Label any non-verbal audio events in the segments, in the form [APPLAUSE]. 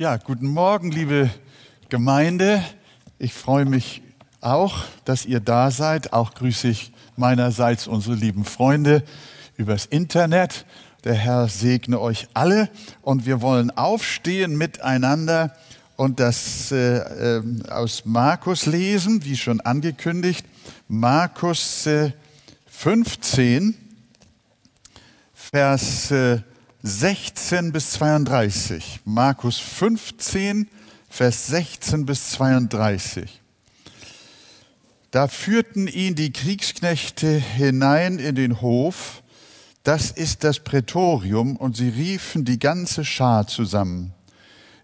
Ja, guten Morgen, liebe Gemeinde. Ich freue mich auch, dass ihr da seid. Auch grüße ich meinerseits unsere lieben Freunde übers Internet. Der Herr segne euch alle und wir wollen aufstehen miteinander und das äh, äh, aus Markus lesen, wie schon angekündigt. Markus äh, 15, Vers äh, 16 bis 32. Markus 15, Vers 16 bis 32. Da führten ihn die Kriegsknechte hinein in den Hof, das ist das Prätorium, und sie riefen die ganze Schar zusammen,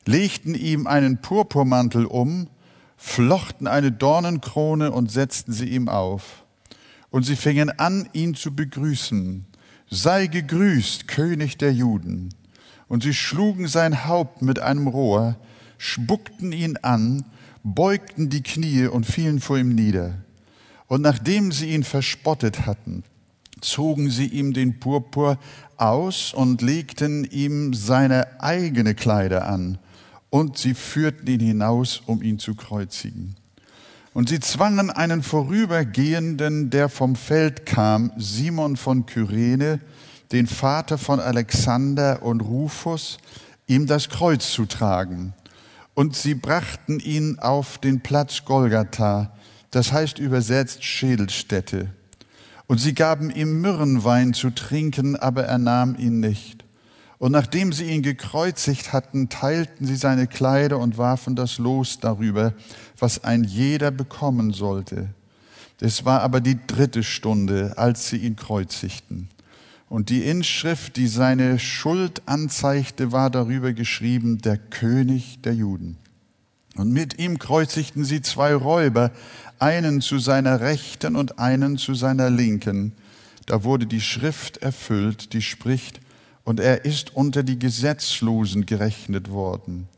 legten ihm einen Purpurmantel um, flochten eine Dornenkrone und setzten sie ihm auf. Und sie fingen an, ihn zu begrüßen sei gegrüßt, König der Juden. Und sie schlugen sein Haupt mit einem Rohr, spuckten ihn an, beugten die Knie und fielen vor ihm nieder. Und nachdem sie ihn verspottet hatten, zogen sie ihm den Purpur aus und legten ihm seine eigene Kleider an, und sie führten ihn hinaus, um ihn zu kreuzigen. Und sie zwangen einen Vorübergehenden, der vom Feld kam, Simon von Kyrene, den Vater von Alexander und Rufus, ihm das Kreuz zu tragen. Und sie brachten ihn auf den Platz Golgatha, das heißt übersetzt Schädelstätte. Und sie gaben ihm Myrrenwein zu trinken, aber er nahm ihn nicht. Und nachdem sie ihn gekreuzigt hatten, teilten sie seine Kleider und warfen das Los darüber, was ein jeder bekommen sollte. Es war aber die dritte Stunde, als sie ihn kreuzigten. Und die Inschrift, die seine Schuld anzeigte, war darüber geschrieben, der König der Juden. Und mit ihm kreuzigten sie zwei Räuber, einen zu seiner Rechten und einen zu seiner Linken. Da wurde die Schrift erfüllt, die spricht, und er ist unter die Gesetzlosen gerechnet worden.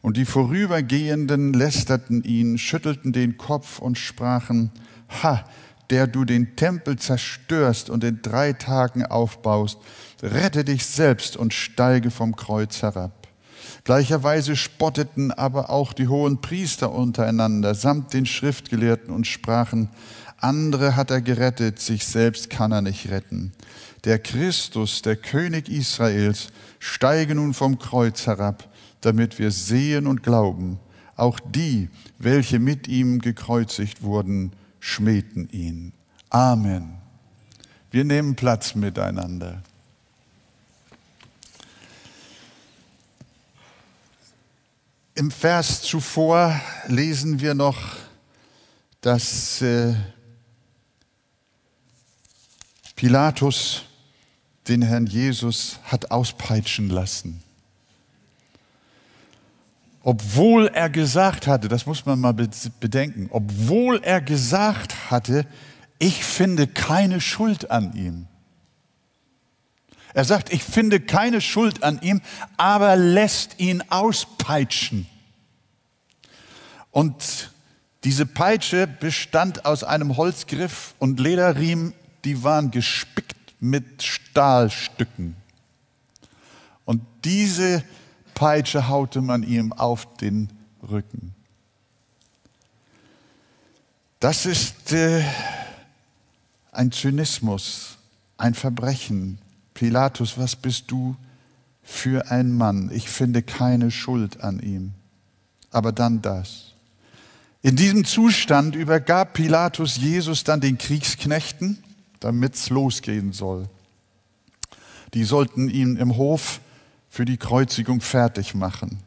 Und die Vorübergehenden lästerten ihn, schüttelten den Kopf und sprachen, Ha, der du den Tempel zerstörst und in drei Tagen aufbaust, rette dich selbst und steige vom Kreuz herab. Gleicherweise spotteten aber auch die hohen Priester untereinander samt den Schriftgelehrten und sprachen, andere hat er gerettet, sich selbst kann er nicht retten der Christus, der König Israels, steige nun vom Kreuz herab, damit wir sehen und glauben. Auch die, welche mit ihm gekreuzigt wurden, schmähten ihn. Amen. Wir nehmen Platz miteinander. Im Vers zuvor lesen wir noch, dass äh, Pilatus den Herrn Jesus hat auspeitschen lassen. Obwohl er gesagt hatte, das muss man mal bedenken, obwohl er gesagt hatte, ich finde keine Schuld an ihm. Er sagt, ich finde keine Schuld an ihm, aber lässt ihn auspeitschen. Und diese Peitsche bestand aus einem Holzgriff und Lederriemen, die waren gespickt mit Stahlstücken. Und diese Peitsche haute man ihm auf den Rücken. Das ist äh, ein Zynismus, ein Verbrechen. Pilatus, was bist du für ein Mann? Ich finde keine Schuld an ihm. Aber dann das. In diesem Zustand übergab Pilatus Jesus dann den Kriegsknechten damit es losgehen soll. Die sollten ihn im Hof für die Kreuzigung fertig machen.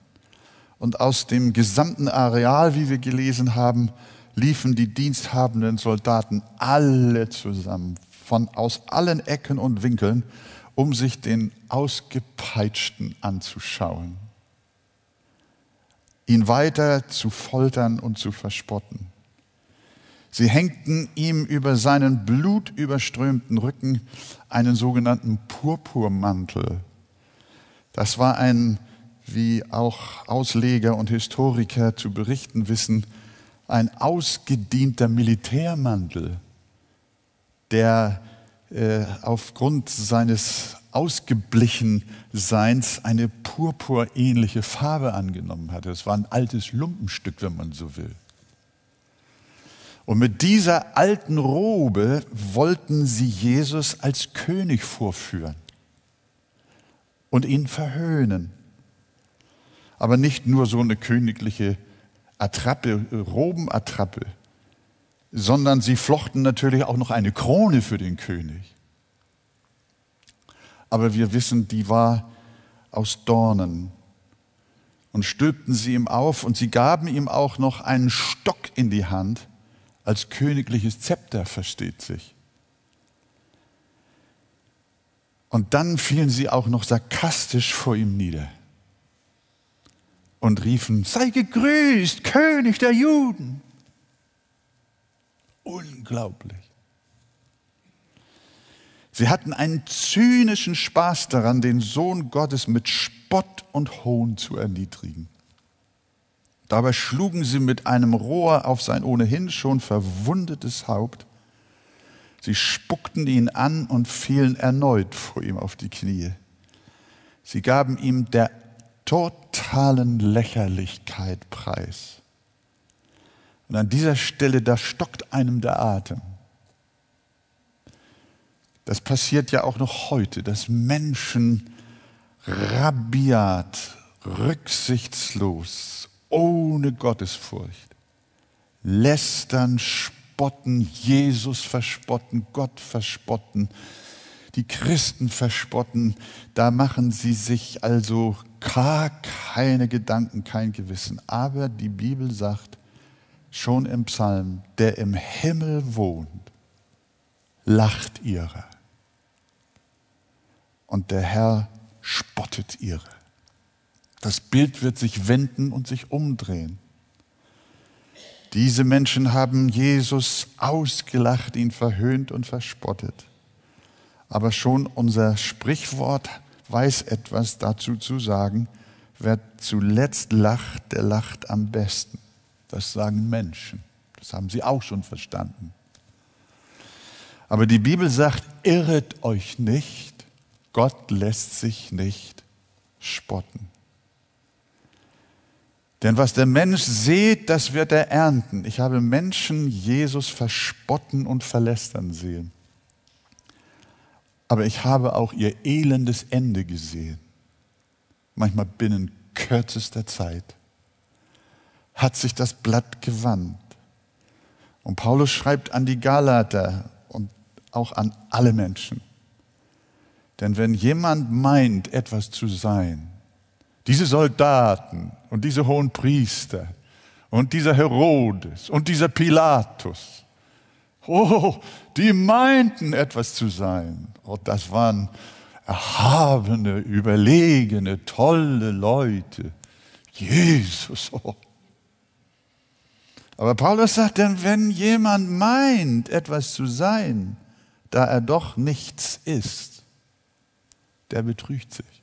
Und aus dem gesamten Areal, wie wir gelesen haben, liefen die diensthabenden Soldaten alle zusammen, von aus allen Ecken und Winkeln, um sich den Ausgepeitschten anzuschauen, ihn weiter zu foltern und zu verspotten. Sie hängten ihm über seinen blutüberströmten Rücken einen sogenannten Purpurmantel. Das war ein, wie auch Ausleger und Historiker zu berichten wissen, ein ausgedienter Militärmantel, der äh, aufgrund seines ausgeblichen Seins eine purpurähnliche Farbe angenommen hatte. Es war ein altes Lumpenstück, wenn man so will. Und mit dieser alten Robe wollten sie Jesus als König vorführen und ihn verhöhnen. Aber nicht nur so eine königliche Attrappe, Robenattrappe, sondern sie flochten natürlich auch noch eine Krone für den König. Aber wir wissen, die war aus Dornen und stülpten sie ihm auf und sie gaben ihm auch noch einen Stock in die Hand, als königliches Zepter, versteht sich. Und dann fielen sie auch noch sarkastisch vor ihm nieder und riefen, sei gegrüßt, König der Juden. Unglaublich. Sie hatten einen zynischen Spaß daran, den Sohn Gottes mit Spott und Hohn zu erniedrigen. Dabei schlugen sie mit einem Rohr auf sein ohnehin schon verwundetes Haupt. Sie spuckten ihn an und fielen erneut vor ihm auf die Knie. Sie gaben ihm der totalen Lächerlichkeit preis. Und an dieser Stelle, da stockt einem der Atem. Das passiert ja auch noch heute, dass Menschen rabiat, rücksichtslos, ohne Gottesfurcht. Lästern, spotten, Jesus verspotten, Gott verspotten, die Christen verspotten. Da machen sie sich also gar keine Gedanken, kein Gewissen. Aber die Bibel sagt schon im Psalm, der im Himmel wohnt, lacht ihrer. Und der Herr spottet ihre. Das Bild wird sich wenden und sich umdrehen. Diese Menschen haben Jesus ausgelacht, ihn verhöhnt und verspottet. Aber schon unser Sprichwort weiß etwas dazu zu sagen. Wer zuletzt lacht, der lacht am besten. Das sagen Menschen. Das haben sie auch schon verstanden. Aber die Bibel sagt, irret euch nicht, Gott lässt sich nicht spotten. Denn was der Mensch sieht, das wird er ernten. Ich habe Menschen Jesus verspotten und verlästern sehen. Aber ich habe auch ihr elendes Ende gesehen. Manchmal binnen kürzester Zeit hat sich das Blatt gewandt. Und Paulus schreibt an die Galater und auch an alle Menschen. Denn wenn jemand meint, etwas zu sein, diese Soldaten und diese hohen Priester und dieser Herodes und dieser Pilatus, oh, die meinten etwas zu sein. Oh, das waren erhabene, überlegene, tolle Leute. Jesus. Oh. Aber Paulus sagt dann, wenn jemand meint, etwas zu sein, da er doch nichts ist, der betrügt sich.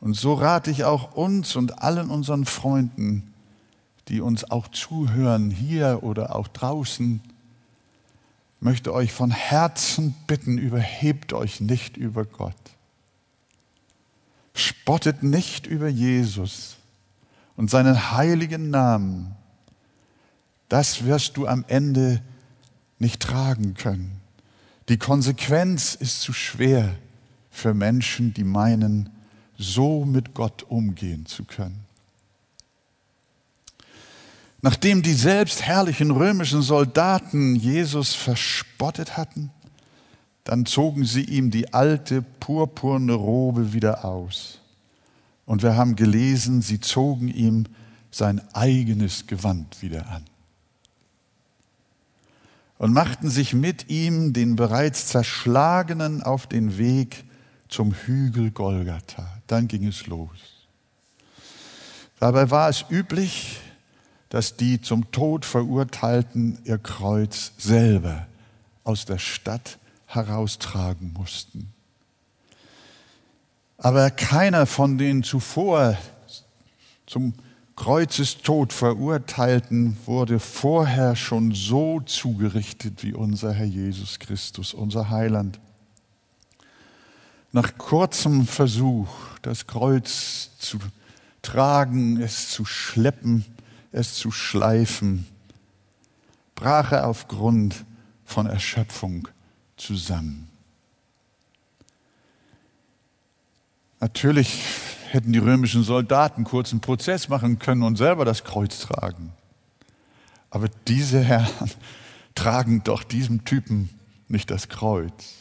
Und so rate ich auch uns und allen unseren Freunden, die uns auch zuhören, hier oder auch draußen, möchte euch von Herzen bitten, überhebt euch nicht über Gott. Spottet nicht über Jesus und seinen heiligen Namen. Das wirst du am Ende nicht tragen können. Die Konsequenz ist zu schwer für Menschen, die meinen, so mit Gott umgehen zu können. Nachdem die selbstherrlichen römischen Soldaten Jesus verspottet hatten, dann zogen sie ihm die alte purpurne Robe wieder aus. Und wir haben gelesen, sie zogen ihm sein eigenes Gewand wieder an und machten sich mit ihm, den bereits zerschlagenen, auf den Weg zum Hügel Golgatha. Dann ging es los. Dabei war es üblich, dass die zum Tod verurteilten ihr Kreuz selber aus der Stadt heraustragen mussten. Aber keiner von den zuvor zum Kreuzestod verurteilten, wurde vorher schon so zugerichtet wie unser Herr Jesus Christus, unser Heiland. Nach kurzem Versuch, das Kreuz zu tragen, es zu schleppen, es zu schleifen, brach er aufgrund von Erschöpfung zusammen. Natürlich hätten die römischen Soldaten kurzen Prozess machen können und selber das Kreuz tragen. Aber diese Herren [LAUGHS] tragen doch diesem Typen nicht das Kreuz.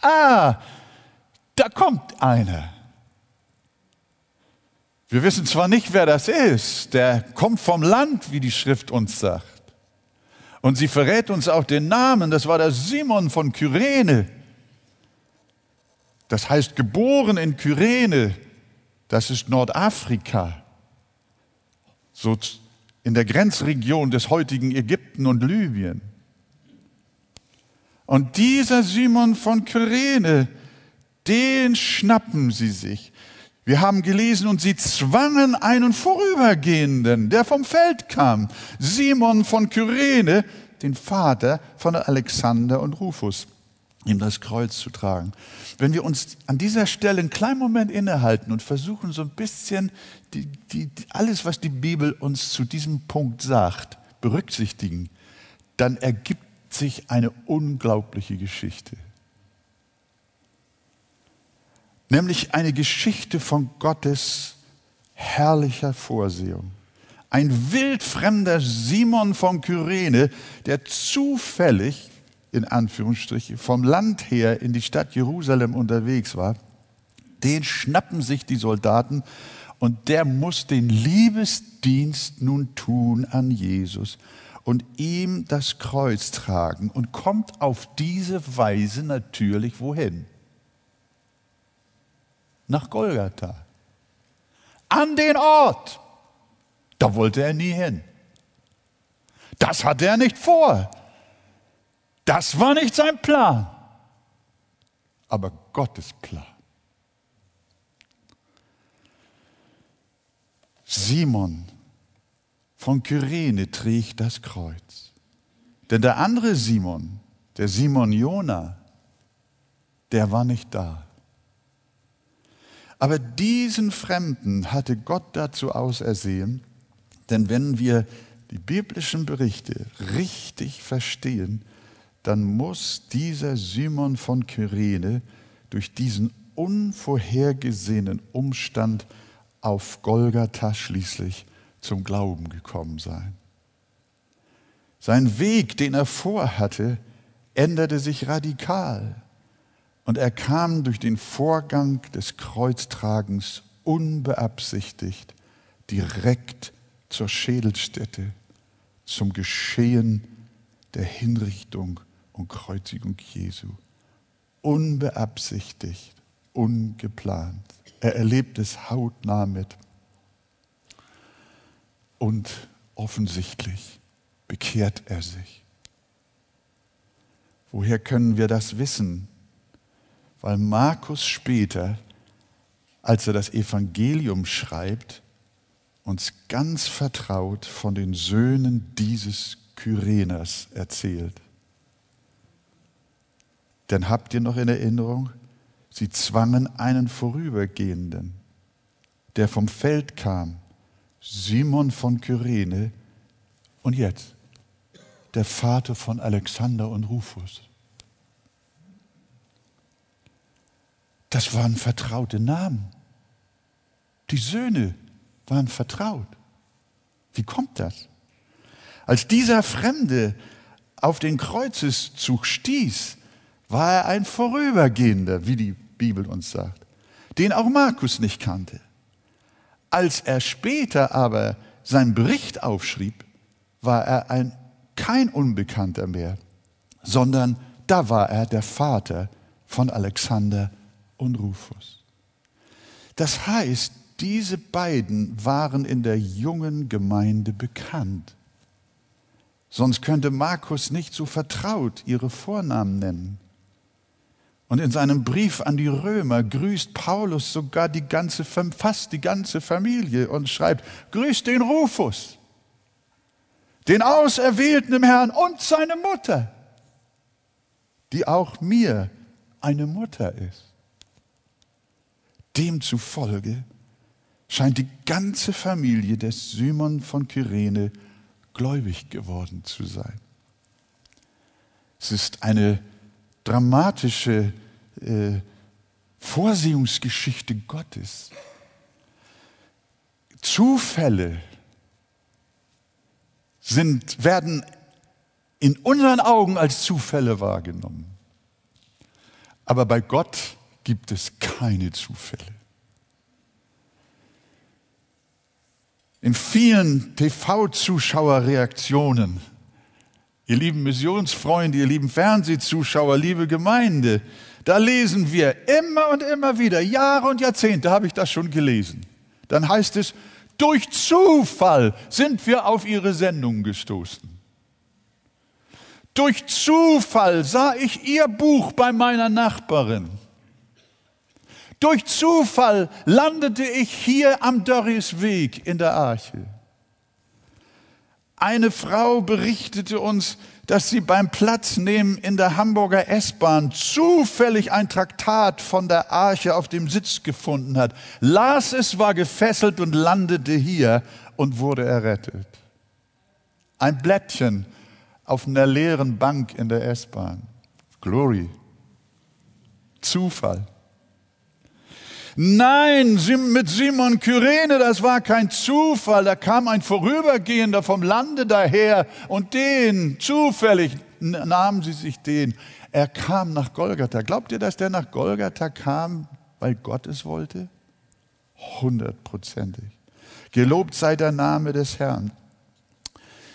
Ah, da kommt einer. Wir wissen zwar nicht, wer das ist, der kommt vom Land, wie die Schrift uns sagt. Und sie verrät uns auch den Namen, das war der Simon von Kyrene. Das heißt, geboren in Kyrene, das ist Nordafrika, so in der Grenzregion des heutigen Ägypten und Libyen. Und dieser Simon von Kyrene, den schnappen sie sich. Wir haben gelesen, und sie zwangen einen Vorübergehenden, der vom Feld kam, Simon von Kyrene, den Vater von Alexander und Rufus, ihm das Kreuz zu tragen. Wenn wir uns an dieser Stelle einen kleinen Moment innehalten und versuchen, so ein bisschen die, die, alles, was die Bibel uns zu diesem Punkt sagt, berücksichtigen, dann ergibt sich eine unglaubliche Geschichte nämlich eine Geschichte von Gottes herrlicher Vorsehung. Ein wildfremder Simon von Kyrene, der zufällig, in Anführungsstrichen, vom Land her in die Stadt Jerusalem unterwegs war, den schnappen sich die Soldaten und der muss den Liebesdienst nun tun an Jesus und ihm das Kreuz tragen und kommt auf diese Weise natürlich wohin? nach Golgatha. An den Ort. Da wollte er nie hin. Das hatte er nicht vor. Das war nicht sein Plan. Aber Gottes Plan. Simon von Kyrene trägt das Kreuz. Denn der andere Simon, der Simon Jona, der war nicht da. Aber diesen Fremden hatte Gott dazu ausersehen, denn wenn wir die biblischen Berichte richtig verstehen, dann muss dieser Simon von Kyrene durch diesen unvorhergesehenen Umstand auf Golgatha schließlich zum Glauben gekommen sein. Sein Weg, den er vorhatte, änderte sich radikal. Und er kam durch den Vorgang des Kreuztragens unbeabsichtigt direkt zur Schädelstätte, zum Geschehen der Hinrichtung und Kreuzigung Jesu. Unbeabsichtigt, ungeplant. Er erlebt es hautnah mit. Und offensichtlich bekehrt er sich. Woher können wir das wissen? weil Markus später, als er das Evangelium schreibt, uns ganz vertraut von den Söhnen dieses Kyreners erzählt. Denn habt ihr noch in Erinnerung, sie zwangen einen Vorübergehenden, der vom Feld kam, Simon von Kyrene, und jetzt der Vater von Alexander und Rufus. Das waren vertraute Namen. Die Söhne waren vertraut. Wie kommt das? Als dieser Fremde auf den Kreuzeszug stieß, war er ein Vorübergehender, wie die Bibel uns sagt, den auch Markus nicht kannte. Als er später aber seinen Bericht aufschrieb, war er ein, kein Unbekannter mehr, sondern da war er der Vater von Alexander und Rufus. Das heißt, diese beiden waren in der jungen Gemeinde bekannt. Sonst könnte Markus nicht so vertraut ihre Vornamen nennen. Und in seinem Brief an die Römer grüßt Paulus sogar die ganze, fast die ganze Familie und schreibt, grüßt den Rufus, den Auserwählten im Herrn und seine Mutter, die auch mir eine Mutter ist. Demzufolge scheint die ganze Familie des Simon von Kyrene gläubig geworden zu sein. Es ist eine dramatische äh, Vorsehungsgeschichte Gottes. Zufälle sind, werden in unseren Augen als Zufälle wahrgenommen. Aber bei Gott gibt es keine Zufälle. In vielen TV-Zuschauerreaktionen Ihr lieben Missionsfreunde, ihr lieben Fernsehzuschauer, liebe Gemeinde, da lesen wir immer und immer wieder, Jahre und Jahrzehnte habe ich das schon gelesen. Dann heißt es, durch Zufall sind wir auf ihre Sendung gestoßen. Durch Zufall sah ich ihr Buch bei meiner Nachbarin. Durch Zufall landete ich hier am Doris Weg in der Arche. Eine Frau berichtete uns, dass sie beim Platznehmen in der Hamburger S-Bahn zufällig ein Traktat von der Arche auf dem Sitz gefunden hat, las es, war gefesselt und landete hier und wurde errettet. Ein Blättchen auf einer leeren Bank in der S-Bahn. Glory. Zufall. Nein, mit Simon Kyrene, das war kein Zufall. Da kam ein Vorübergehender vom Lande daher und den, zufällig nahmen sie sich den. Er kam nach Golgatha. Glaubt ihr, dass der nach Golgatha kam, weil Gott es wollte? Hundertprozentig. Gelobt sei der Name des Herrn.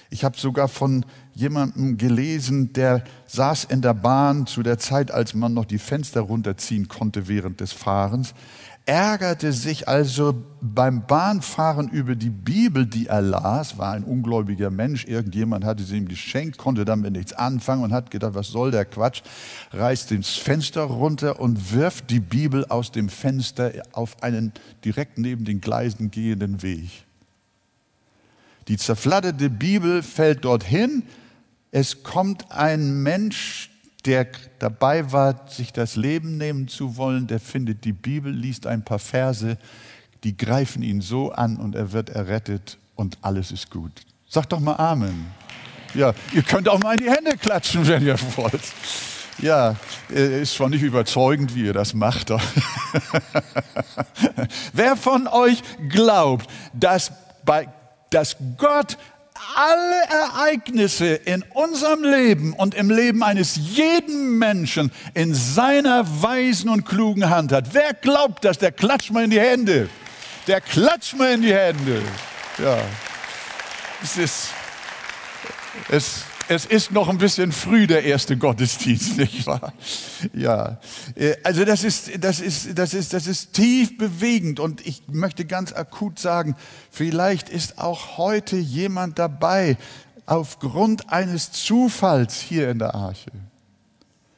Ich habe sogar von jemandem gelesen, der saß in der Bahn zu der Zeit, als man noch die Fenster runterziehen konnte während des Fahrens ärgerte sich also beim Bahnfahren über die Bibel, die er las, war ein ungläubiger Mensch, irgendjemand hatte sie ihm geschenkt, konnte damit nichts anfangen und hat gedacht, was soll der Quatsch, reißt ins Fenster runter und wirft die Bibel aus dem Fenster auf einen direkt neben den Gleisen gehenden Weg. Die zerflatterte Bibel fällt dorthin, es kommt ein Mensch der dabei war, sich das Leben nehmen zu wollen, der findet die Bibel, liest ein paar Verse, die greifen ihn so an und er wird errettet und alles ist gut. Sag doch mal Amen. Ja, ihr könnt auch mal in die Hände klatschen, wenn ihr wollt. Ja, äh, ist zwar nicht überzeugend, wie ihr das macht. [LAUGHS] Wer von euch glaubt, dass, bei, dass Gott alle Ereignisse in unserem Leben und im Leben eines jeden Menschen in seiner weisen und klugen Hand hat. Wer glaubt das? Der klatscht mal in die Hände. Der klatscht mal in die Hände. Ja. Es ist, es, es ist noch ein bisschen früh der erste Gottesdienst, [LAUGHS] nicht wahr? Ja, äh, also das ist, das ist, das ist, das ist tief bewegend und ich möchte ganz akut sagen, vielleicht ist auch heute jemand dabei aufgrund eines Zufalls hier in der Arche.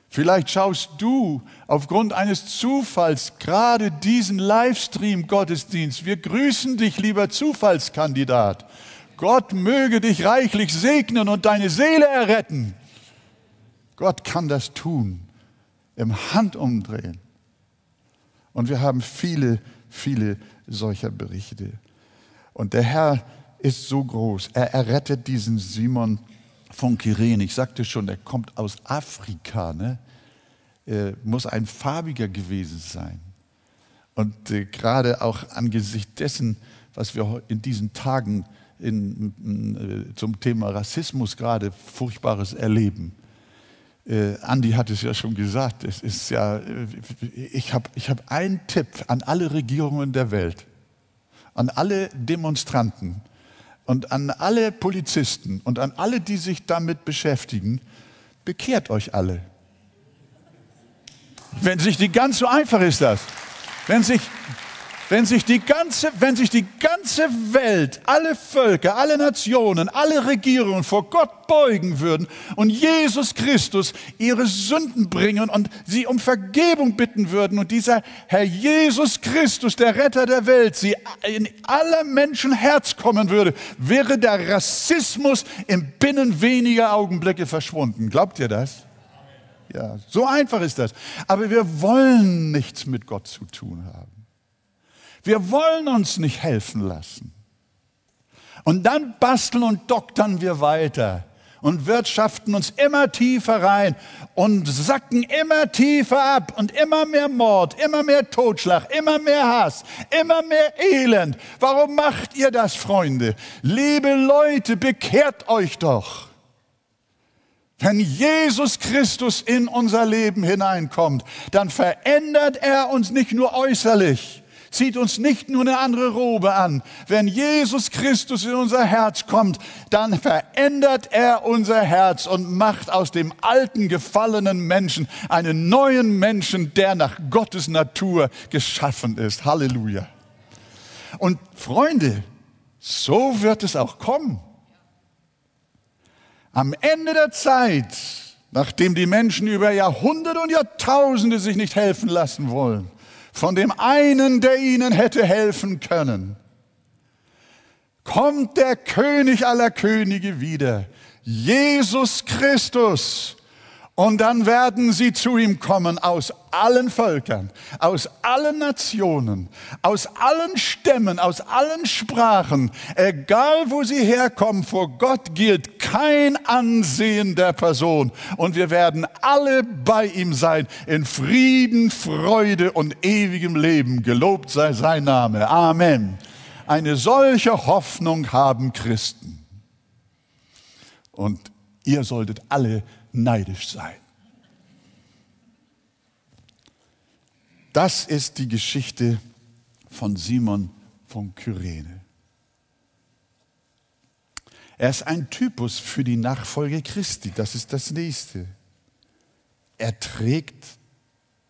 Vielleicht schaust du aufgrund eines Zufalls gerade diesen Livestream-Gottesdienst. Wir grüßen dich, lieber Zufallskandidat. Gott möge dich reichlich segnen und deine Seele erretten. Gott kann das tun im Handumdrehen. Und wir haben viele, viele solcher Berichte. Und der Herr ist so groß. Er errettet diesen Simon von Kyrene. Ich sagte schon, er kommt aus Afrika. Ne? Er muss ein farbiger gewesen sein. Und äh, gerade auch angesichts dessen, was wir in diesen Tagen in, in, äh, zum Thema Rassismus gerade Furchtbares erleben. Äh, Andi hat es ja schon gesagt, es ist ja, äh, ich habe ich hab einen Tipp an alle Regierungen der Welt, an alle Demonstranten und an alle Polizisten und an alle, die sich damit beschäftigen, bekehrt euch alle. Wenn sich die ganz so einfach ist das. Wenn sich Wenn sich die ganze, wenn sich die ganze Welt, alle Völker, alle Nationen, alle Regierungen vor Gott beugen würden und Jesus Christus ihre Sünden bringen und sie um Vergebung bitten würden und dieser Herr Jesus Christus, der Retter der Welt, sie in aller Menschen Herz kommen würde, wäre der Rassismus im Binnen weniger Augenblicke verschwunden. Glaubt ihr das? Ja, so einfach ist das. Aber wir wollen nichts mit Gott zu tun haben. Wir wollen uns nicht helfen lassen. Und dann basteln und doktern wir weiter und wirtschaften uns immer tiefer rein und sacken immer tiefer ab und immer mehr Mord, immer mehr Totschlag, immer mehr Hass, immer mehr Elend. Warum macht ihr das, Freunde? Liebe Leute, bekehrt euch doch. Wenn Jesus Christus in unser Leben hineinkommt, dann verändert er uns nicht nur äußerlich, zieht uns nicht nur eine andere Robe an. Wenn Jesus Christus in unser Herz kommt, dann verändert er unser Herz und macht aus dem alten gefallenen Menschen einen neuen Menschen, der nach Gottes Natur geschaffen ist. Halleluja. Und Freunde, so wird es auch kommen. Am Ende der Zeit, nachdem die Menschen über Jahrhunderte und Jahrtausende sich nicht helfen lassen wollen, von dem einen, der ihnen hätte helfen können. Kommt der König aller Könige wieder, Jesus Christus, und dann werden sie zu ihm kommen aus allen Völkern, aus allen Nationen, aus allen Stämmen, aus allen Sprachen, egal wo sie herkommen, vor Gott gilt kein Ansehen der Person. Und wir werden alle bei ihm sein, in Frieden, Freude und ewigem Leben. Gelobt sei sein Name. Amen. Eine solche Hoffnung haben Christen. Und ihr solltet alle neidisch sein. Das ist die Geschichte von Simon von Kyrene. Er ist ein Typus für die Nachfolge Christi. Das ist das nächste. Er trägt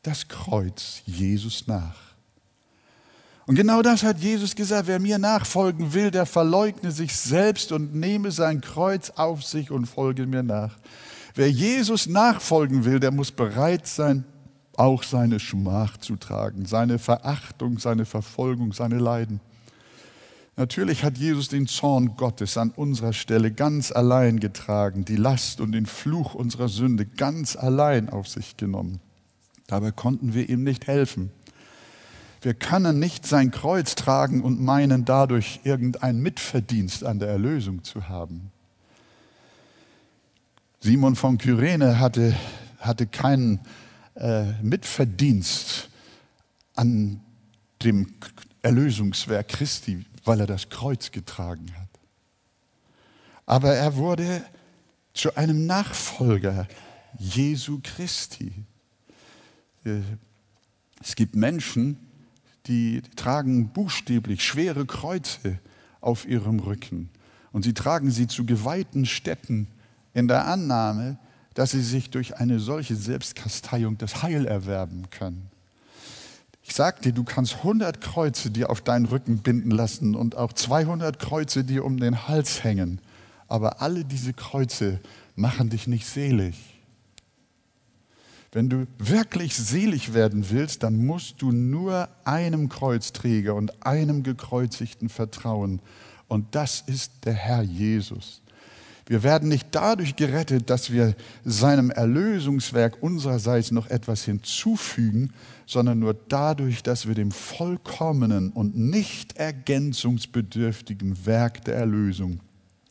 das Kreuz Jesus nach. Und genau das hat Jesus gesagt, wer mir nachfolgen will, der verleugne sich selbst und nehme sein Kreuz auf sich und folge mir nach. Wer Jesus nachfolgen will, der muss bereit sein, auch seine Schmach zu tragen, seine Verachtung, seine Verfolgung, seine Leiden. Natürlich hat Jesus den Zorn Gottes an unserer Stelle ganz allein getragen, die Last und den Fluch unserer Sünde ganz allein auf sich genommen. Dabei konnten wir ihm nicht helfen. Wir können nicht sein Kreuz tragen und meinen, dadurch irgendein Mitverdienst an der Erlösung zu haben. Simon von Kyrene hatte, hatte keinen äh, Mitverdienst an dem Erlösungswerk Christi, weil er das Kreuz getragen hat. Aber er wurde zu einem Nachfolger Jesu Christi. Äh, es gibt Menschen, die tragen buchstäblich schwere Kreuze auf ihrem Rücken und sie tragen sie zu geweihten Städten in der Annahme, dass sie sich durch eine solche Selbstkasteiung das Heil erwerben können. Ich sag dir, du kannst 100 Kreuze dir auf deinen Rücken binden lassen und auch 200 Kreuze dir um den Hals hängen, aber alle diese Kreuze machen dich nicht selig. Wenn du wirklich selig werden willst, dann musst du nur einem Kreuzträger und einem gekreuzigten vertrauen. Und das ist der Herr Jesus. Wir werden nicht dadurch gerettet, dass wir seinem Erlösungswerk unsererseits noch etwas hinzufügen, sondern nur dadurch, dass wir dem vollkommenen und nicht ergänzungsbedürftigen Werk der Erlösung,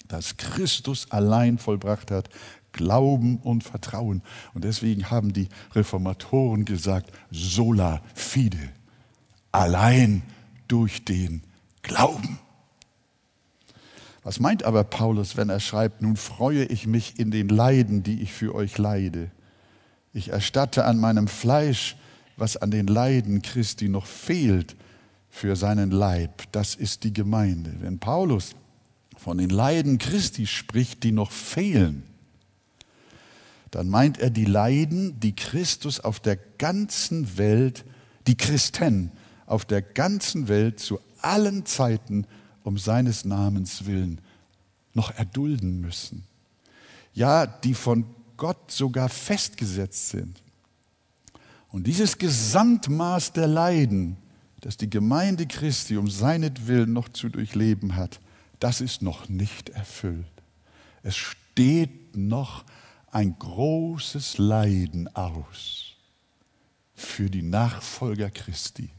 das Christus allein vollbracht hat, glauben und vertrauen. Und deswegen haben die Reformatoren gesagt, sola fide, allein durch den Glauben. Was meint aber Paulus, wenn er schreibt, nun freue ich mich in den Leiden, die ich für euch leide. Ich erstatte an meinem Fleisch, was an den Leiden Christi noch fehlt für seinen Leib. Das ist die Gemeinde. Wenn Paulus von den Leiden Christi spricht, die noch fehlen, dann meint er die Leiden, die Christus auf der ganzen Welt, die Christen auf der ganzen Welt zu allen Zeiten um seines Namens willen noch erdulden müssen. Ja, die von Gott sogar festgesetzt sind. Und dieses Gesamtmaß der Leiden, das die Gemeinde Christi um seinetwillen noch zu durchleben hat, das ist noch nicht erfüllt. Es steht noch ein großes Leiden aus für die Nachfolger Christi,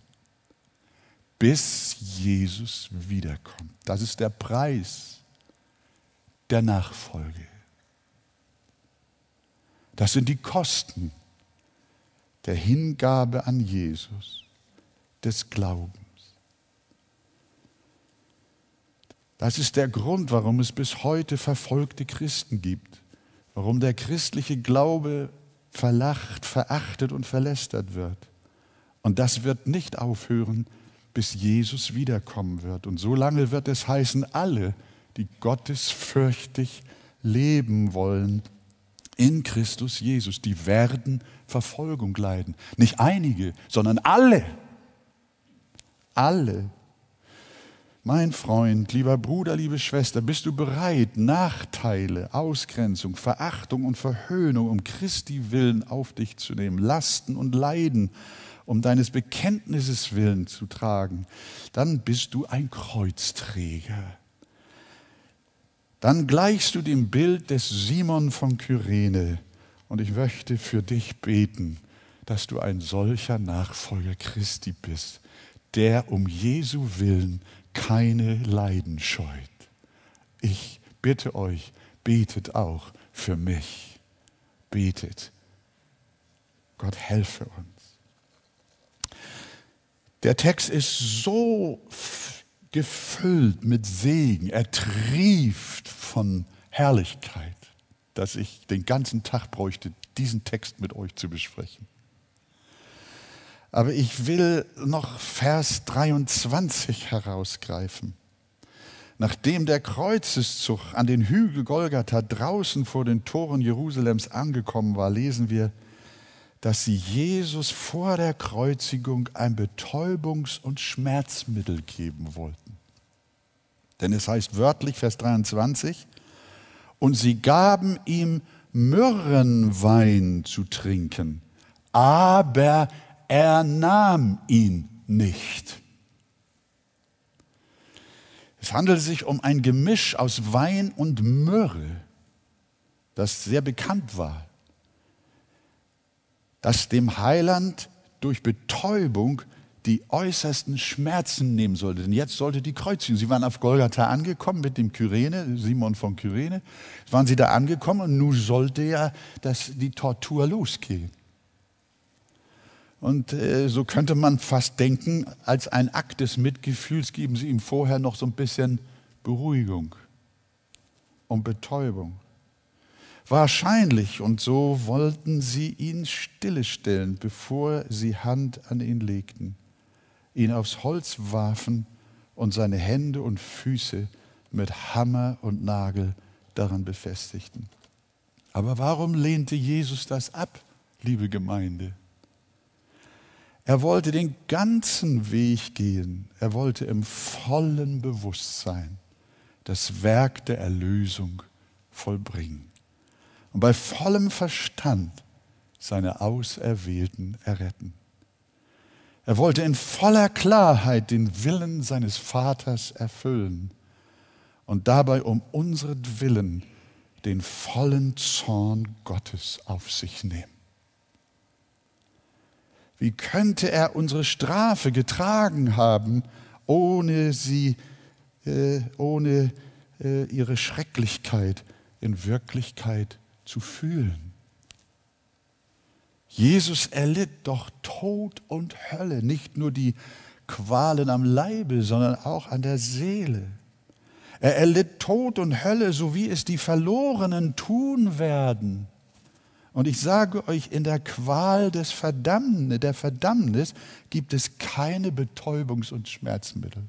bis Jesus wiederkommt. Das ist der Preis der Nachfolge. Das sind die Kosten der Hingabe an Jesus, des Glaubens. Das ist der Grund, warum es bis heute verfolgte Christen gibt, warum der christliche Glaube verlacht, verachtet und verlästert wird. Und das wird nicht aufhören, bis Jesus wiederkommen wird. Und so lange wird es heißen, alle, die gottesfürchtig leben wollen, in Christus Jesus, die werden Verfolgung leiden. Nicht einige, sondern alle. Alle. Mein Freund, lieber Bruder, liebe Schwester, bist du bereit, Nachteile, Ausgrenzung, Verachtung und Verhöhnung um Christi willen auf dich zu nehmen, Lasten und Leiden um deines Bekenntnisses willen zu tragen? Dann bist du ein Kreuzträger dann gleichst du dem Bild des Simon von Kyrene. Und ich möchte für dich beten, dass du ein solcher Nachfolger Christi bist, der um Jesu willen keine Leiden scheut. Ich bitte euch, betet auch für mich. Betet. Gott helfe uns. Der Text ist so gefüllt mit Segen, er trieft von Herrlichkeit, dass ich den ganzen Tag bräuchte, diesen Text mit euch zu besprechen. Aber ich will noch Vers 23 herausgreifen. Nachdem der Kreuzeszug an den Hügel Golgatha draußen vor den Toren Jerusalems angekommen war, lesen wir, dass sie Jesus vor der Kreuzigung ein Betäubungs- und Schmerzmittel geben wollten. Denn es heißt wörtlich, Vers 23, und sie gaben ihm Myrrenwein zu trinken, aber er nahm ihn nicht. Es handelt sich um ein Gemisch aus Wein und Myrrhe, das sehr bekannt war das dem Heiland durch Betäubung die äußersten Schmerzen nehmen sollte. Denn jetzt sollte die Kreuzigung. Sie waren auf Golgatha angekommen mit dem Kyrene, Simon von Kyrene. Waren sie da angekommen und nun sollte ja das, die Tortur losgehen. Und äh, so könnte man fast denken, als ein Akt des Mitgefühls geben sie ihm vorher noch so ein bisschen Beruhigung und Betäubung. Wahrscheinlich, und so wollten sie ihn stillestellen, bevor sie Hand an ihn legten, ihn aufs Holz warfen und seine Hände und Füße mit Hammer und Nagel daran befestigten. Aber warum lehnte Jesus das ab, liebe Gemeinde? Er wollte den ganzen Weg gehen. Er wollte im vollen Bewusstsein das Werk der Erlösung vollbringen und bei vollem Verstand seine Auserwählten erretten. Er wollte in voller Klarheit den Willen seines Vaters erfüllen und dabei um Willen den vollen Zorn Gottes auf sich nehmen. Wie könnte er unsere Strafe getragen haben, ohne sie, äh, ohne äh, ihre Schrecklichkeit in Wirklichkeit zu fühlen. Jesus erlitt doch Tod und Hölle, nicht nur die Qualen am Leibe, sondern auch an der Seele. Er erlitt Tod und Hölle, so wie es die Verlorenen tun werden. Und ich sage euch, in der Qual des Verdammnis, der Verdammnis gibt es keine Betäubungs- und Schmerzmittel.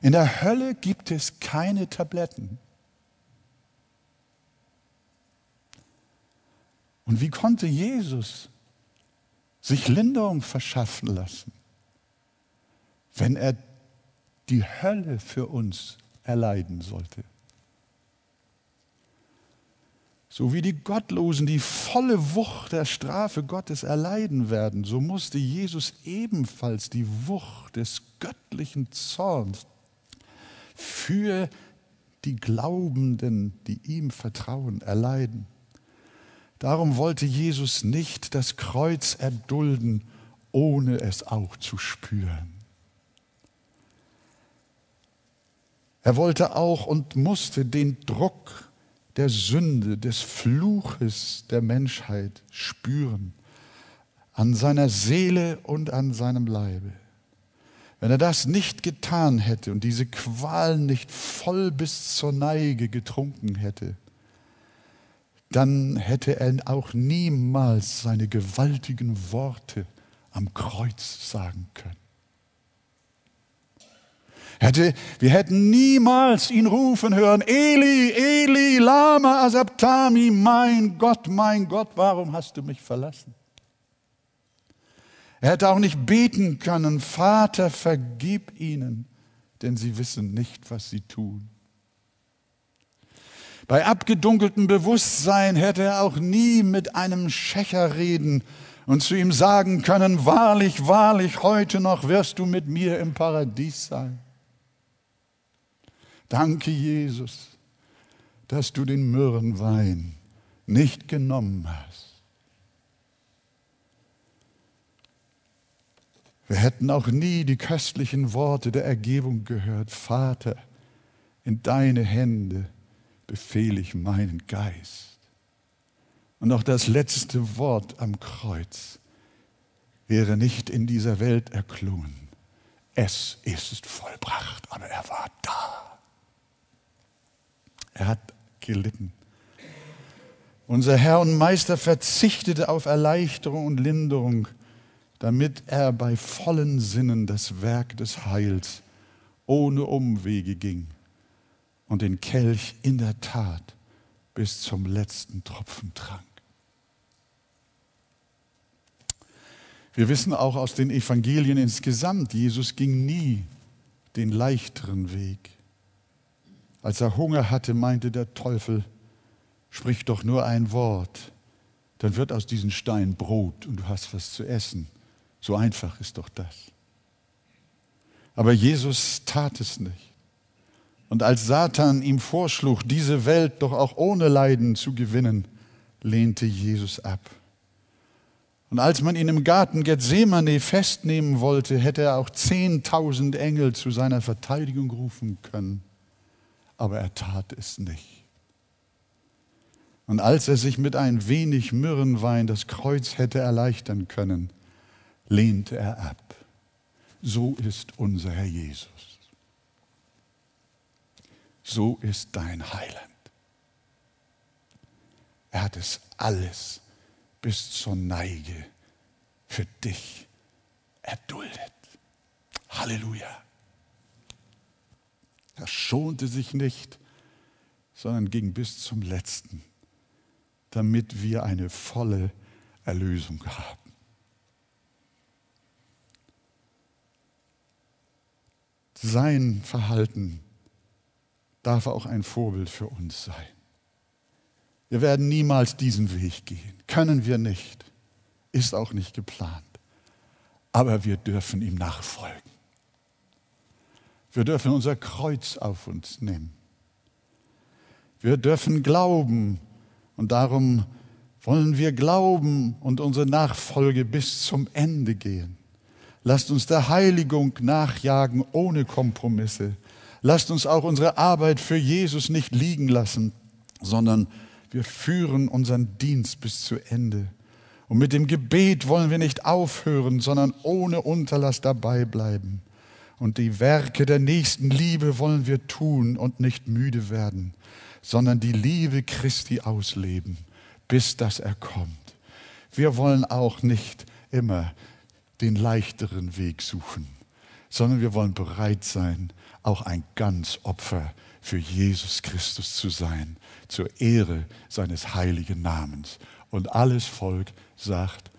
In der Hölle gibt es keine Tabletten. Und wie konnte Jesus sich Linderung verschaffen lassen, wenn er die Hölle für uns erleiden sollte. So wie die Gottlosen die volle Wucht der Strafe Gottes erleiden werden, so musste Jesus ebenfalls die Wucht des göttlichen Zorns für die Glaubenden, die ihm vertrauen, erleiden. Darum wollte Jesus nicht das Kreuz erdulden, ohne es auch zu spüren. Er wollte auch und musste den Druck der Sünde, des Fluches der Menschheit spüren, an seiner Seele und an seinem Leibe. Wenn er das nicht getan hätte und diese Qualen nicht voll bis zur Neige getrunken hätte, dann hätte er auch niemals seine gewaltigen Worte am Kreuz sagen können. Hätte, wir hätten niemals ihn rufen hören, Eli, Eli, lama asabtami, mein Gott, mein Gott, warum hast du mich verlassen? Er hätte auch nicht beten können, Vater, vergib ihnen, denn sie wissen nicht, was sie tun. Bei abgedunkeltem Bewusstsein hätte er auch nie mit einem Schächer reden und zu ihm sagen können, wahrlich, wahrlich, heute noch wirst du mit mir im Paradies sein. Danke, Jesus, dass du den Myrrenwein nicht genommen hast. Wir hätten auch nie die köstlichen Worte der Ergebung gehört. Vater, in deine Hände befehle ich meinen Geist. Und auch das letzte Wort am Kreuz wäre nicht in dieser Welt erklungen. Es ist vollbracht, aber er war da. Er hat gelitten. Unser Herr und Meister verzichtete auf Erleichterung und Linderung, damit er bei vollen Sinnen das Werk des Heils ohne Umwege ging und den Kelch in der Tat bis zum letzten Tropfen trank. Wir wissen auch aus den Evangelien insgesamt, Jesus ging nie den leichteren Weg. Als er Hunger hatte, meinte der Teufel, sprich doch nur ein Wort, dann wird aus diesen Steinen Brot und du hast was zu essen. So einfach ist doch das. Aber Jesus tat es nicht. Und als Satan ihm vorschlug, diese Welt doch auch ohne Leiden zu gewinnen, lehnte Jesus ab. Und als man ihn im Garten Gethsemane festnehmen wollte, hätte er auch zehntausend Engel zu seiner Verteidigung rufen können aber er tat es nicht. Und als er sich mit ein wenig Myrrenwein das Kreuz hätte erleichtern können, lehnte er ab. So ist unser Herr Jesus. So ist dein Heiland. Er hat es alles bis zur Neige für dich erduldet. Halleluja. Er schonte sich nicht, sondern ging bis zum letzten, damit wir eine volle Erlösung haben. Sein Verhalten darf auch ein Vorbild für uns sein. Wir werden niemals diesen Weg gehen, können wir nicht, ist auch nicht geplant, aber wir dürfen ihm nachfolgen. Wir dürfen unser Kreuz auf uns nehmen. Wir dürfen glauben und darum wollen wir glauben und unsere Nachfolge bis zum Ende gehen. Lasst uns der Heiligung nachjagen ohne Kompromisse. Lasst uns auch unsere Arbeit für Jesus nicht liegen lassen, sondern wir führen unseren Dienst bis zu Ende. Und mit dem Gebet wollen wir nicht aufhören, sondern ohne Unterlass dabei bleiben. Und die Werke der nächsten Liebe wollen wir tun und nicht müde werden, sondern die Liebe Christi ausleben, bis dass er kommt. Wir wollen auch nicht immer den leichteren Weg suchen, sondern wir wollen bereit sein, auch ein Ganzopfer für Jesus Christus zu sein, zur Ehre seines heiligen Namens. Und alles Volk sagt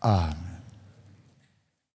Amen.